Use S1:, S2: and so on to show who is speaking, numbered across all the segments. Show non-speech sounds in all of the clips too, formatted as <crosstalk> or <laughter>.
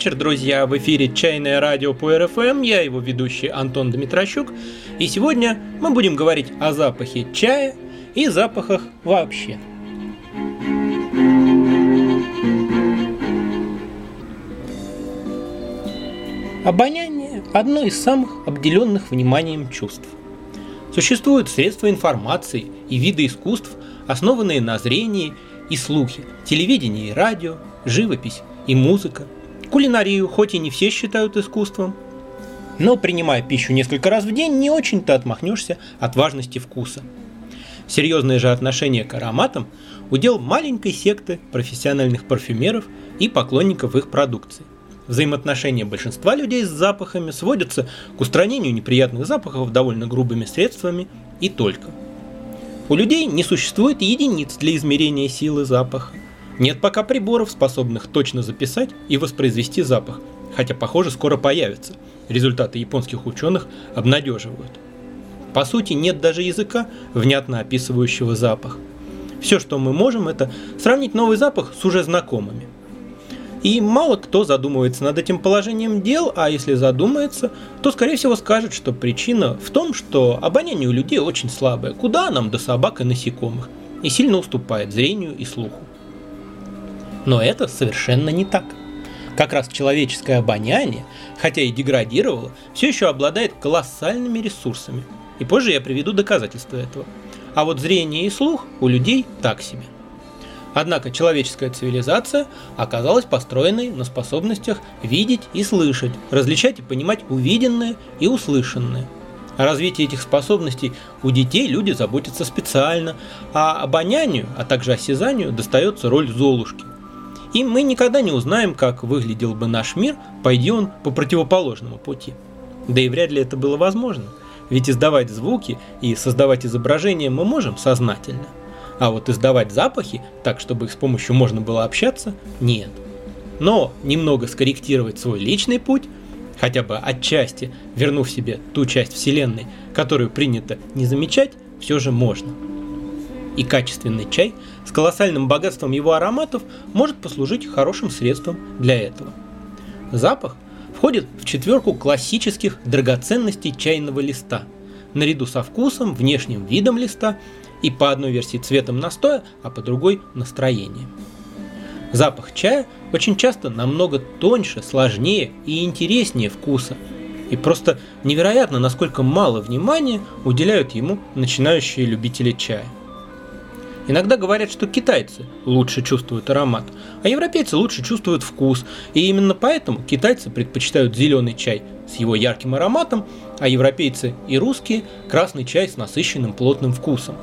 S1: вечер, друзья! В эфире «Чайное радио» по РФМ. Я его ведущий Антон Дмитрощук. И сегодня мы будем говорить о запахе чая и запахах вообще. Обоняние – одно из самых обделенных вниманием чувств. Существуют средства информации и виды искусств, основанные на зрении и слухе, телевидении и радио, живопись и музыка – Кулинарию хоть и не все считают искусством, но принимая пищу несколько раз в день, не очень-то отмахнешься от важности вкуса. Серьезное же отношение к ароматам – удел маленькой секты профессиональных парфюмеров и поклонников их продукции. Взаимоотношения большинства людей с запахами сводятся к устранению неприятных запахов довольно грубыми средствами и только. У людей не существует единиц для измерения силы запаха. Нет пока приборов, способных точно записать и воспроизвести запах, хотя, похоже, скоро появятся. Результаты японских ученых обнадеживают. По сути, нет даже языка, внятно описывающего запах. Все, что мы можем, это сравнить новый запах с уже знакомыми. И мало кто задумывается над этим положением дел, а если задумается, то скорее всего скажет, что причина в том, что обоняние у людей очень слабое, куда нам до собак и насекомых, и сильно уступает зрению и слуху. Но это совершенно не так. Как раз человеческое обоняние, хотя и деградировало, все еще обладает колоссальными ресурсами. И позже я приведу доказательства этого. А вот зрение и слух у людей так себе. Однако человеческая цивилизация оказалась построенной на способностях видеть и слышать, различать и понимать увиденное и услышанное. О развитии этих способностей у детей люди заботятся специально, а обонянию, а также осязанию достается роль Золушки. И мы никогда не узнаем, как выглядел бы наш мир, пойди он по противоположному пути. Да и вряд ли это было возможно. Ведь издавать звуки и создавать изображения мы можем сознательно. А вот издавать запахи, так чтобы их с помощью можно было общаться, нет. Но немного скорректировать свой личный путь, хотя бы отчасти вернув себе ту часть Вселенной, которую принято не замечать, все же можно и качественный чай с колоссальным богатством его ароматов может послужить хорошим средством для этого. Запах входит в четверку классических драгоценностей чайного листа, наряду со вкусом, внешним видом листа и по одной версии цветом настоя, а по другой настроением. Запах чая очень часто намного тоньше, сложнее и интереснее вкуса. И просто невероятно, насколько мало внимания уделяют ему начинающие любители чая. Иногда говорят, что китайцы лучше чувствуют аромат, а европейцы лучше чувствуют вкус. И именно поэтому китайцы предпочитают зеленый чай с его ярким ароматом, а европейцы и русские – красный чай с насыщенным плотным вкусом.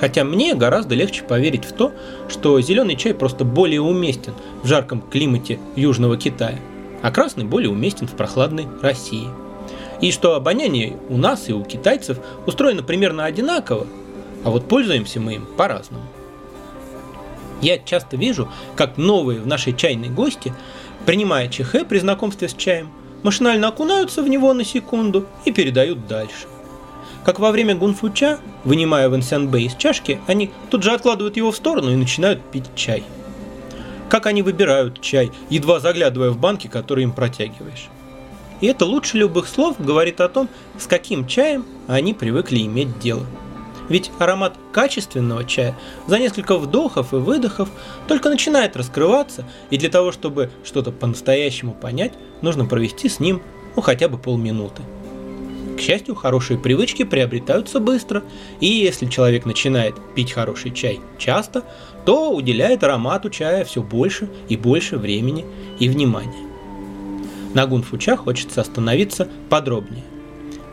S1: Хотя мне гораздо легче поверить в то, что зеленый чай просто более уместен в жарком климате Южного Китая, а красный более уместен в прохладной России. И что обоняние у нас и у китайцев устроено примерно одинаково, а вот пользуемся мы им по-разному. Я часто вижу, как новые в нашей чайной гости, принимая ЧХ при знакомстве с чаем, машинально окунаются в него на секунду и передают дальше. Как во время гунфуча, вынимая вансянбэ из чашки, они тут же откладывают его в сторону и начинают пить чай. Как они выбирают чай, едва заглядывая в банки, которые им протягиваешь. И это лучше любых слов говорит о том, с каким чаем они привыкли иметь дело. Ведь аромат качественного чая за несколько вдохов и выдохов только начинает раскрываться, и для того, чтобы что-то по-настоящему понять, нужно провести с ним ну хотя бы полминуты. К счастью, хорошие привычки приобретаются быстро, и если человек начинает пить хороший чай часто, то уделяет аромату чая все больше и больше времени и внимания. На гунфуча хочется остановиться подробнее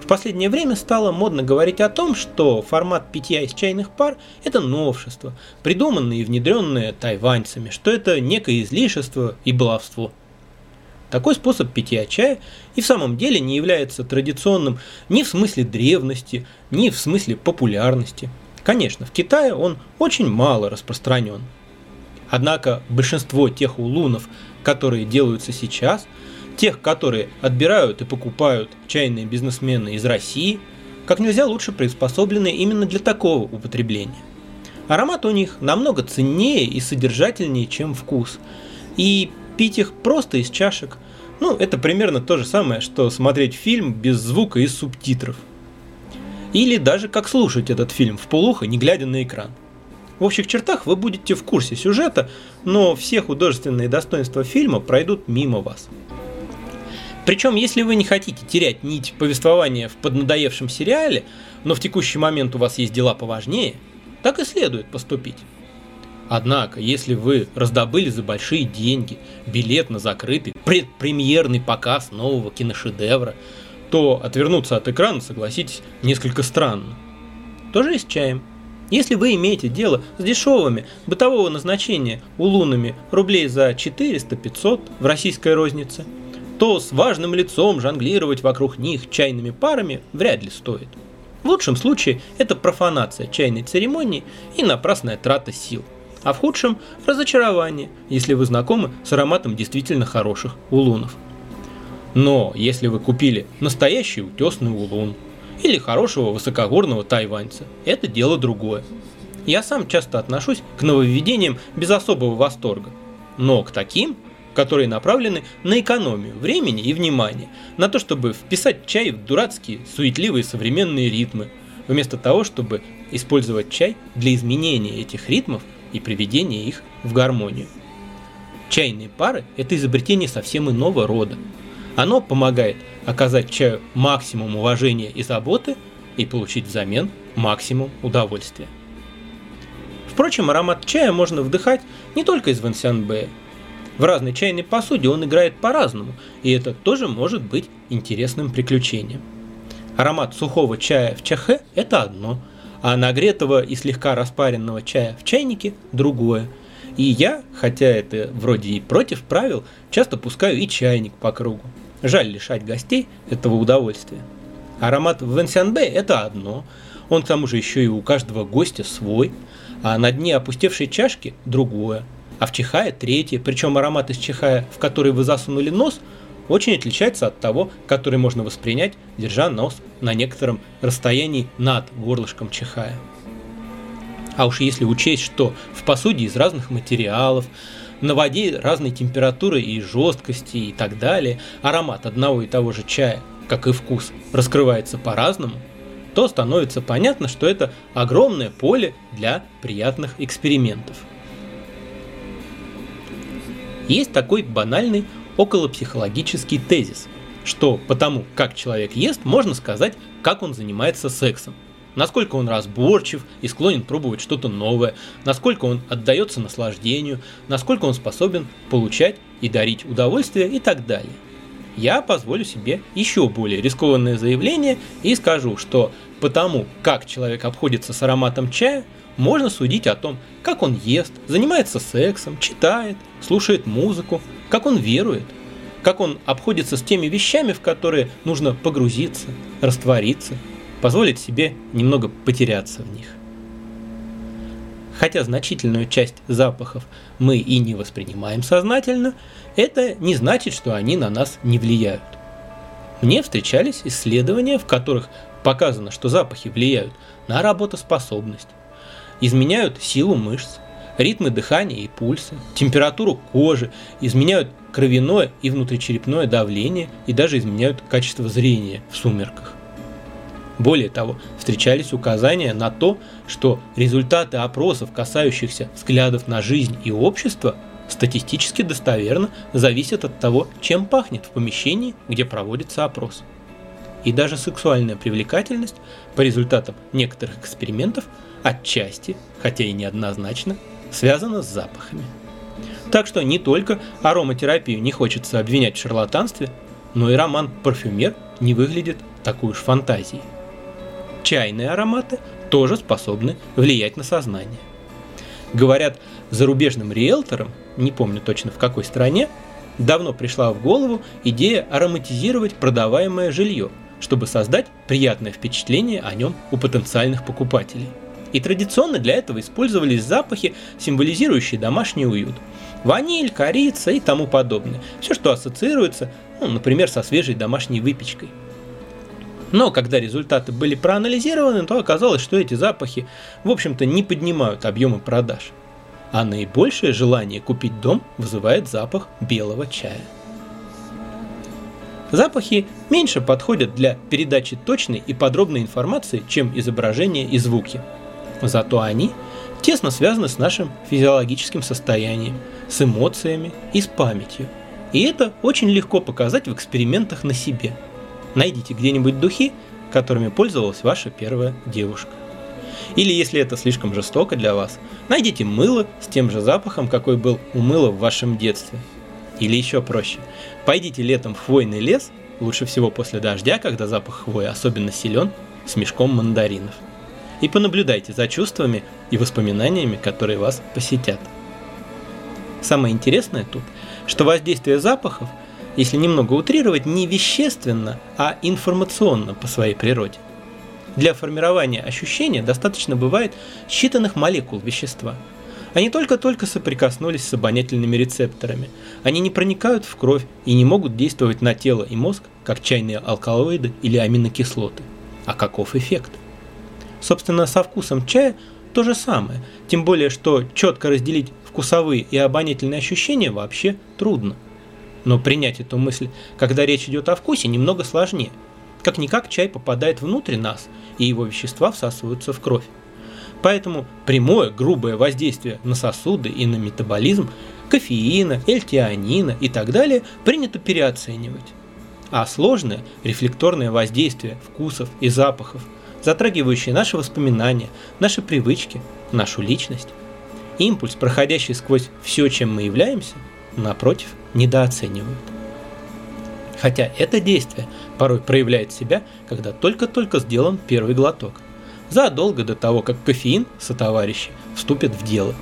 S1: последнее время стало модно говорить о том, что формат питья из чайных пар – это новшество, придуманное и внедренное тайваньцами, что это некое излишество и баловство. Такой способ питья чая и в самом деле не является традиционным ни в смысле древности, ни в смысле популярности. Конечно, в Китае он очень мало распространен. Однако большинство тех улунов, которые делаются сейчас – тех, которые отбирают и покупают чайные бизнесмены из России, как нельзя лучше приспособлены именно для такого употребления. Аромат у них намного ценнее и содержательнее, чем вкус. И пить их просто из чашек Ну, это примерно то же самое, что смотреть фильм без звука и субтитров. Или даже как слушать этот фильм в полухо, не глядя на экран. В общих чертах вы будете в курсе сюжета, но все художественные достоинства фильма пройдут мимо вас. Причем, если вы не хотите терять нить повествования в поднадоевшем сериале, но в текущий момент у вас есть дела поважнее, так и следует поступить. Однако, если вы раздобыли за большие деньги билет на закрытый предпремьерный показ нового киношедевра, то отвернуться от экрана, согласитесь, несколько странно. Тоже и с чаем. Если вы имеете дело с дешевыми бытового назначения улунами рублей за 400-500 в российской рознице, то с важным лицом жонглировать вокруг них чайными парами вряд ли стоит. В лучшем случае это профанация чайной церемонии и напрасная трата сил – а в худшем – разочарование, если вы знакомы с ароматом действительно хороших улунов. Но если вы купили настоящий утесный улун или хорошего высокогорного тайваньца, это дело другое. Я сам часто отношусь к нововведениям без особого восторга, но к таким, которые направлены на экономию времени и внимания, на то, чтобы вписать чай в дурацкие, суетливые современные ритмы, вместо того, чтобы использовать чай для изменения этих ритмов и приведение их в гармонию. Чайные пары – это изобретение совсем иного рода. Оно помогает оказать чаю максимум уважения и заботы и получить взамен максимум удовольствия. Впрочем, аромат чая можно вдыхать не только из Вансянбэя. В разной чайной посуде он играет по-разному, и это тоже может быть интересным приключением. Аромат сухого чая в чахе – это одно – а нагретого и слегка распаренного чая в чайнике другое. И я, хотя это вроде и против правил, часто пускаю и чайник по кругу. Жаль лишать гостей этого удовольствия. Аромат в Венсянбе – это одно, он к тому же еще и у каждого гостя свой, а на дне опустевшей чашки – другое, а в Чихае – третье, причем аромат из Чихая, в который вы засунули нос – очень отличается от того, который можно воспринять, держа нос на некотором расстоянии над горлышком чихая. А уж если учесть, что в посуде из разных материалов, на воде разной температуры и жесткости и так далее, аромат одного и того же чая, как и вкус, раскрывается по-разному, то становится понятно, что это огромное поле для приятных экспериментов. Есть такой банальный околопсихологический тезис, что потому, как человек ест, можно сказать, как он занимается сексом. Насколько он разборчив и склонен пробовать что-то новое, насколько он отдается наслаждению, насколько он способен получать и дарить удовольствие и так далее. Я позволю себе еще более рискованное заявление и скажу, что потому, как человек обходится с ароматом чая, можно судить о том, как он ест, занимается сексом, читает, слушает музыку, как он верует, как он обходится с теми вещами, в которые нужно погрузиться, раствориться, позволить себе немного потеряться в них. Хотя значительную часть запахов мы и не воспринимаем сознательно, это не значит, что они на нас не влияют. Мне встречались исследования, в которых показано, что запахи влияют на работоспособность, изменяют силу мышц, ритмы дыхания и пульса, температуру кожи, изменяют кровяное и внутричерепное давление и даже изменяют качество зрения в сумерках. Более того, встречались указания на то, что результаты опросов, касающихся взглядов на жизнь и общество, статистически достоверно зависят от того, чем пахнет в помещении, где проводится опрос. И даже сексуальная привлекательность по результатам некоторых экспериментов отчасти, хотя и неоднозначно, связано с запахами. Так что не только ароматерапию не хочется обвинять в шарлатанстве, но и роман «Парфюмер» не выглядит такой уж фантазией. Чайные ароматы тоже способны влиять на сознание. Говорят, зарубежным риэлторам, не помню точно в какой стране, давно пришла в голову идея ароматизировать продаваемое жилье, чтобы создать приятное впечатление о нем у потенциальных покупателей – и традиционно для этого использовались запахи, символизирующие домашний уют. Ваниль, корица и тому подобное. Все, что ассоциируется, ну, например, со свежей домашней выпечкой. Но когда результаты были проанализированы, то оказалось, что эти запахи, в общем-то, не поднимают объемы продаж. А наибольшее желание купить дом вызывает запах белого чая. Запахи меньше подходят для передачи точной и подробной информации, чем изображения и звуки. Зато они тесно связаны с нашим физиологическим состоянием, с эмоциями и с памятью. И это очень легко показать в экспериментах на себе. Найдите где-нибудь духи, которыми пользовалась ваша первая девушка. Или если это слишком жестоко для вас, найдите мыло с тем же запахом, какой был у мыла в вашем детстве. Или еще проще. Пойдите летом в хвойный лес, лучше всего после дождя, когда запах хвои особенно силен, с мешком мандаринов. И понаблюдайте за чувствами и воспоминаниями, которые вас посетят. Самое интересное тут, что воздействие запахов, если немного утрировать, не вещественно, а информационно по своей природе. Для формирования ощущения достаточно бывает считанных молекул вещества. Они только-только соприкоснулись с обонятельными рецепторами. Они не проникают в кровь и не могут действовать на тело и мозг, как чайные алкалоиды или аминокислоты. А каков эффект? Собственно, со вкусом чая то же самое, тем более, что четко разделить вкусовые и обонятельные ощущения вообще трудно. Но принять эту мысль, когда речь идет о вкусе, немного сложнее – как-никак чай попадает внутрь нас, и его вещества всасываются в кровь. Поэтому прямое грубое воздействие на сосуды и на метаболизм кофеина, эльтианина и так далее принято переоценивать. А сложное рефлекторное воздействие вкусов и запахов, затрагивающее наши воспоминания, наши привычки, нашу личность, импульс, проходящий сквозь все, чем мы являемся, напротив, недооценивают. Хотя это действие порой проявляет себя, когда только-только сделан первый глоток, задолго до того, как кофеин сотоварищи вступит в дело.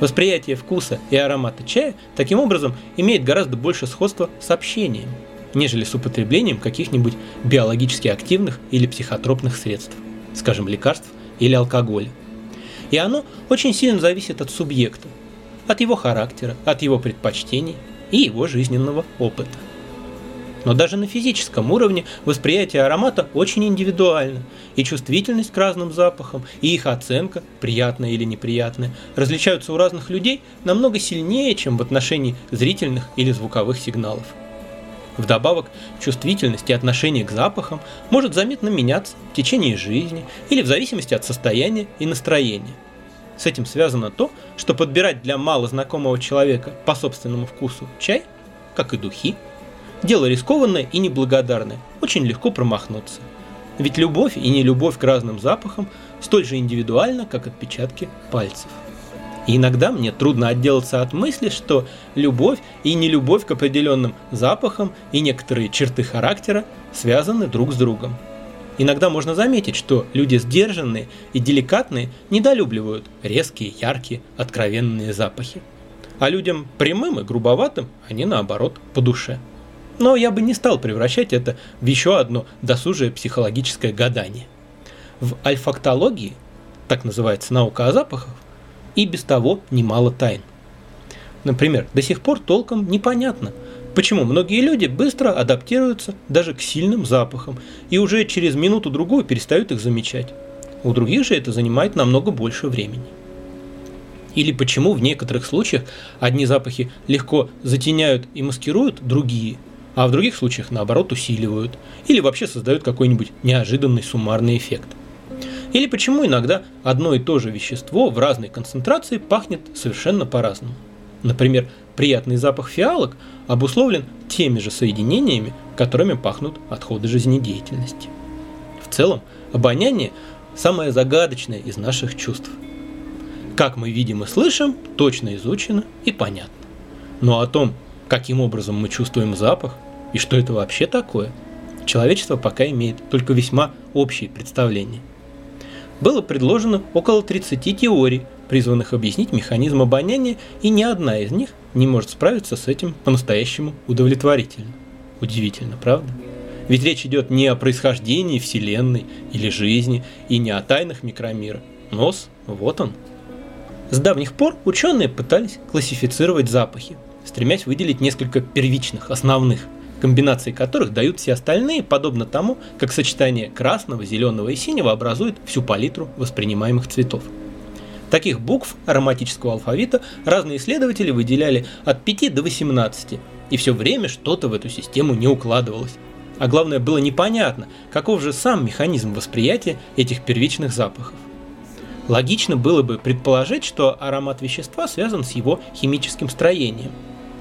S1: Восприятие вкуса и аромата чая таким образом имеет гораздо больше сходства с общением, нежели с употреблением каких-нибудь биологически активных или психотропных средств, скажем, лекарств или алкоголя. И оно очень сильно зависит от субъекта, от его характера, от его предпочтений и его жизненного опыта. Но даже на физическом уровне восприятие аромата очень индивидуально, и чувствительность к разным запахам, и их оценка, приятная или неприятная, различаются у разных людей намного сильнее, чем в отношении зрительных или звуковых сигналов. Вдобавок, чувствительность и отношение к запахам может заметно меняться в течение жизни или в зависимости от состояния и настроения. С этим связано то, что подбирать для малознакомого человека по собственному вкусу чай, как и духи, Дело рискованное и неблагодарное, очень легко промахнуться. Ведь любовь и нелюбовь к разным запахам столь же индивидуальна, как отпечатки пальцев. И иногда мне трудно отделаться от мысли, что любовь и нелюбовь к определенным запахам и некоторые черты характера связаны друг с другом. Иногда можно заметить, что люди сдержанные и деликатные недолюбливают резкие, яркие, откровенные запахи. А людям прямым и грубоватым они наоборот по душе. Но я бы не стал превращать это в еще одно досужее психологическое гадание. В альфактологии, так называется наука о запахах, и без того немало тайн. Например, до сих пор толком непонятно, почему многие люди быстро адаптируются даже к сильным запахам и уже через минуту-другую перестают их замечать. У других же это занимает намного больше времени. Или почему в некоторых случаях одни запахи легко затеняют и маскируют другие, а в других случаях наоборот усиливают или вообще создают какой-нибудь неожиданный суммарный эффект. Или почему иногда одно и то же вещество в разной концентрации пахнет совершенно по-разному. Например, приятный запах фиалок обусловлен теми же соединениями, которыми пахнут отходы жизнедеятельности. В целом, обоняние – самое загадочное из наших чувств. Как мы видим и слышим, точно изучено и понятно. Но о том, каким образом мы чувствуем запах – и что это вообще такое? Человечество пока имеет только весьма общие представления. Было предложено около 30 теорий, призванных объяснить механизм обоняния, и ни одна из них не может справиться с этим по-настоящему удовлетворительно. Удивительно, правда? Ведь речь идет не о происхождении Вселенной или жизни, и не о тайнах микромира. Нос, вот он. С давних пор ученые пытались классифицировать запахи, стремясь выделить несколько первичных, основных – комбинации которых дают все остальные, подобно тому, как сочетание красного, зеленого и синего образует всю палитру воспринимаемых цветов. Таких букв ароматического алфавита разные исследователи выделяли от 5 до 18, и все время что-то в эту систему не укладывалось. А главное, было непонятно, каков же сам механизм восприятия этих первичных запахов. Логично было бы предположить, что аромат вещества связан с его химическим строением,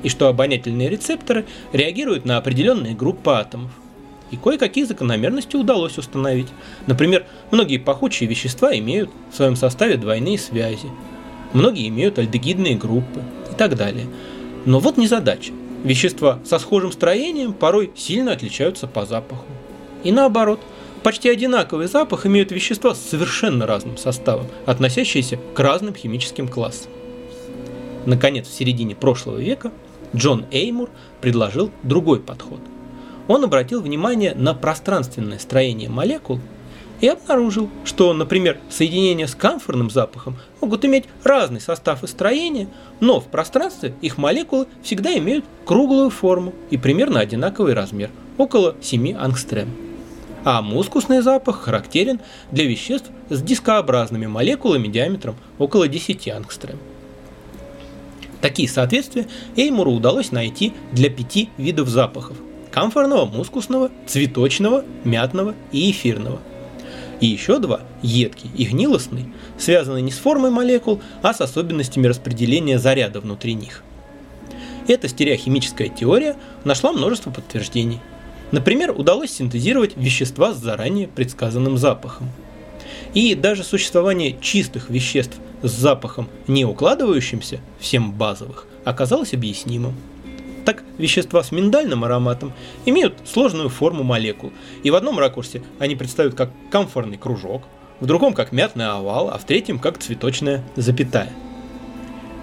S1: и что обонятельные рецепторы реагируют на определенные группы атомов. И кое-какие закономерности удалось установить. Например, многие пахучие вещества имеют в своем составе двойные связи, многие имеют альдегидные группы и так далее. Но вот не задача. Вещества со схожим строением порой сильно отличаются по запаху. И наоборот – Почти одинаковый запах имеют вещества с совершенно разным составом, относящиеся к разным химическим классам. Наконец, в середине прошлого века Джон Эймур предложил другой подход. Он обратил внимание на пространственное строение молекул и обнаружил, что, например, соединения с камфорным запахом могут иметь разный состав и строение, но в пространстве их молекулы всегда имеют круглую форму и примерно одинаковый размер – около 7 ангстрем а мускусный запах характерен для веществ с дискообразными молекулами диаметром около 10 ангстрем. Такие соответствия Эймуру удалось найти для пяти видов запахов – камфорного, мускусного, цветочного, мятного и эфирного. И еще два – едкий и гнилостный – связаны не с формой молекул, а с особенностями распределения заряда внутри них. Эта стереохимическая теория нашла множество подтверждений – Например, удалось синтезировать вещества с заранее предсказанным запахом. И даже существование чистых веществ с запахом, не укладывающимся всем базовых, оказалось объяснимым. Так, вещества с миндальным ароматом имеют сложную форму молекул, и в одном ракурсе они представляют как комфортный кружок, в другом как мятный овал, а в третьем как цветочная запятая.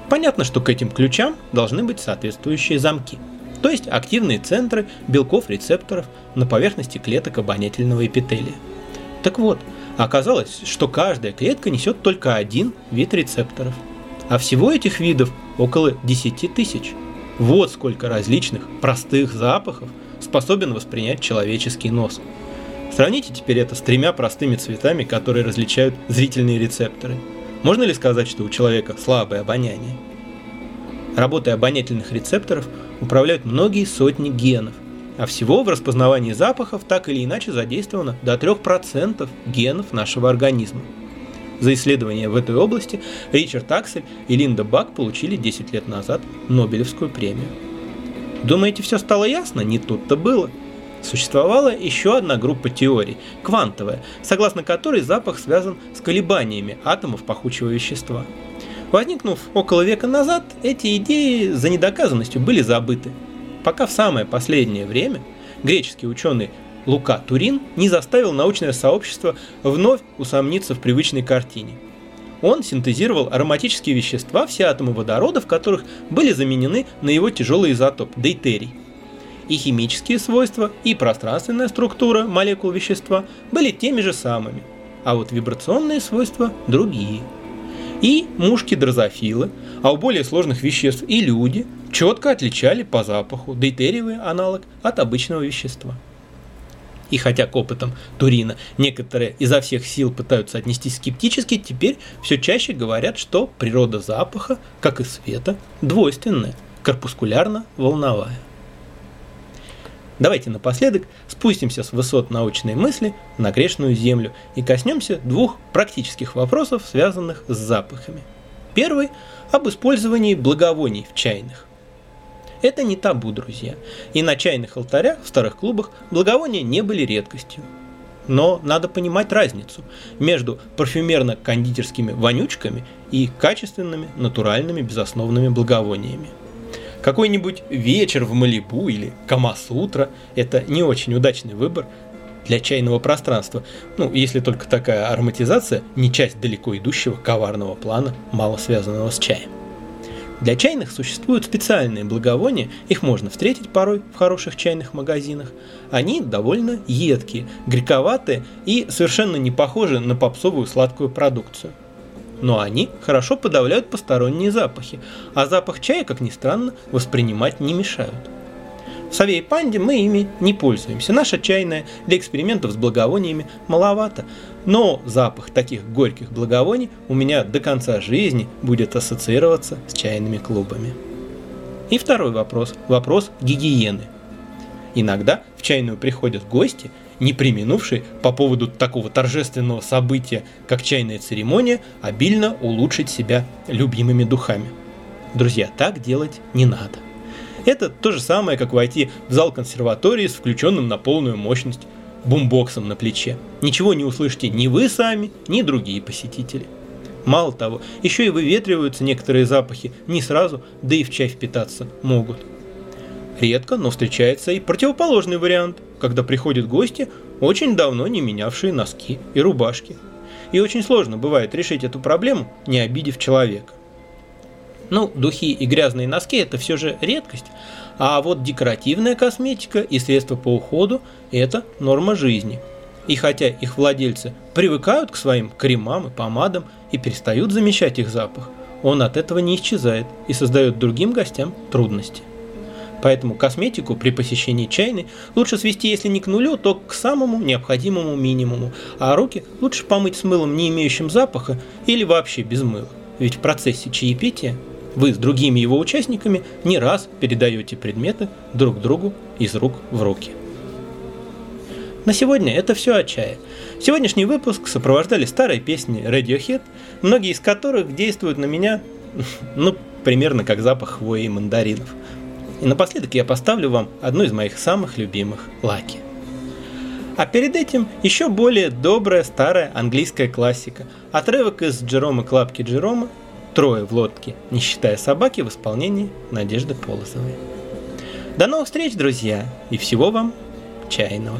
S1: Понятно, что к этим ключам должны быть соответствующие замки – то есть активные центры белков рецепторов на поверхности клеток обонятельного эпителия. Так вот, оказалось, что каждая клетка несет только один вид рецепторов, а всего этих видов около 10 тысяч. Вот сколько различных простых запахов способен воспринять человеческий нос. Сравните теперь это с тремя простыми цветами, которые различают зрительные рецепторы. Можно ли сказать, что у человека слабое обоняние? Работой обонятельных рецепторов управляют многие сотни генов, а всего в распознавании запахов так или иначе задействовано до 3% генов нашего организма. За исследования в этой области Ричард Аксель и Линда Бак получили 10 лет назад Нобелевскую премию. Думаете, все стало ясно? Не тут-то было. Существовала еще одна группа теорий, квантовая, согласно которой запах связан с колебаниями атомов пахучего вещества – Возникнув около века назад, эти идеи за недоказанностью были забыты, пока в самое последнее время греческий ученый Лука Турин не заставил научное сообщество вновь усомниться в привычной картине. Он синтезировал ароматические вещества, все атомы водорода, в которых были заменены на его тяжелый изотоп – дейтерий. И химические свойства, и пространственная структура молекул вещества были теми же самыми, а вот вибрационные свойства – другие – и мушки-дрозофилы, а у более сложных веществ и люди четко отличали по запаху дейтериевый аналог от обычного вещества. И хотя к опытам Турина некоторые изо всех сил пытаются отнестись скептически, теперь все чаще говорят, что природа запаха, как и света, двойственная, корпускулярно-волновая. Давайте напоследок спустимся с высот научной мысли на грешную землю и коснемся двух практических вопросов, связанных с запахами. Первый – об использовании благовоний в чайных. Это не табу, друзья, и на чайных алтарях в старых клубах благовония не были редкостью. Но надо понимать разницу между парфюмерно-кондитерскими вонючками и качественными натуральными безосновными благовониями – какой-нибудь вечер в Малибу или Камасутра – это не очень удачный выбор для чайного пространства, ну, если только такая ароматизация не часть далеко идущего коварного плана, мало связанного с чаем. Для чайных существуют специальные благовония, их можно встретить порой в хороших чайных магазинах. Они довольно едкие, грековатые и совершенно не похожи на попсовую сладкую продукцию – но они хорошо подавляют посторонние запахи, а запах чая, как ни странно, воспринимать не мешают. В Сове и Панде мы ими не пользуемся. Наша чайная для экспериментов с благовониями маловато, но запах таких горьких благовоний у меня до конца жизни будет ассоциироваться с чайными клубами. И второй вопрос – вопрос гигиены. Иногда в чайную приходят гости, не применувшие по поводу такого торжественного события, как чайная церемония, обильно улучшить себя любимыми духами. Друзья, так делать не надо. Это то же самое, как войти в зал консерватории с включенным на полную мощность бумбоксом на плече. Ничего не услышите ни вы сами, ни другие посетители. Мало того, еще и выветриваются некоторые запахи не сразу, да и в чай впитаться могут. Редко, но встречается и противоположный вариант, когда приходят гости, очень давно не менявшие носки и рубашки. И очень сложно бывает решить эту проблему, не обидев человека. Ну, духи и грязные носки – это все же редкость, а вот декоративная косметика и средства по уходу – это норма жизни. И хотя их владельцы привыкают к своим кремам и помадам и перестают замещать их запах, он от этого не исчезает и создает другим гостям трудности. Поэтому косметику при посещении чайной лучше свести, если не к нулю, то к самому необходимому минимуму, а руки лучше помыть с мылом, не имеющим запаха, или вообще без мыла. Ведь в процессе чаепития вы с другими его участниками не раз передаете предметы друг другу из рук в руки. На сегодня это все о чае. Сегодняшний выпуск сопровождали старые песни Radiohead, многие из которых действуют на меня, <laughs> ну, примерно как запах хвои и мандаринов. И напоследок я поставлю вам одну из моих самых любимых – Лаки. А перед этим еще более добрая старая английская классика. Отрывок из Джерома Клапки Джерома Трое в лодке, не считая собаки, в исполнении Надежды Полозовой. До новых встреч, друзья, и всего вам чайного.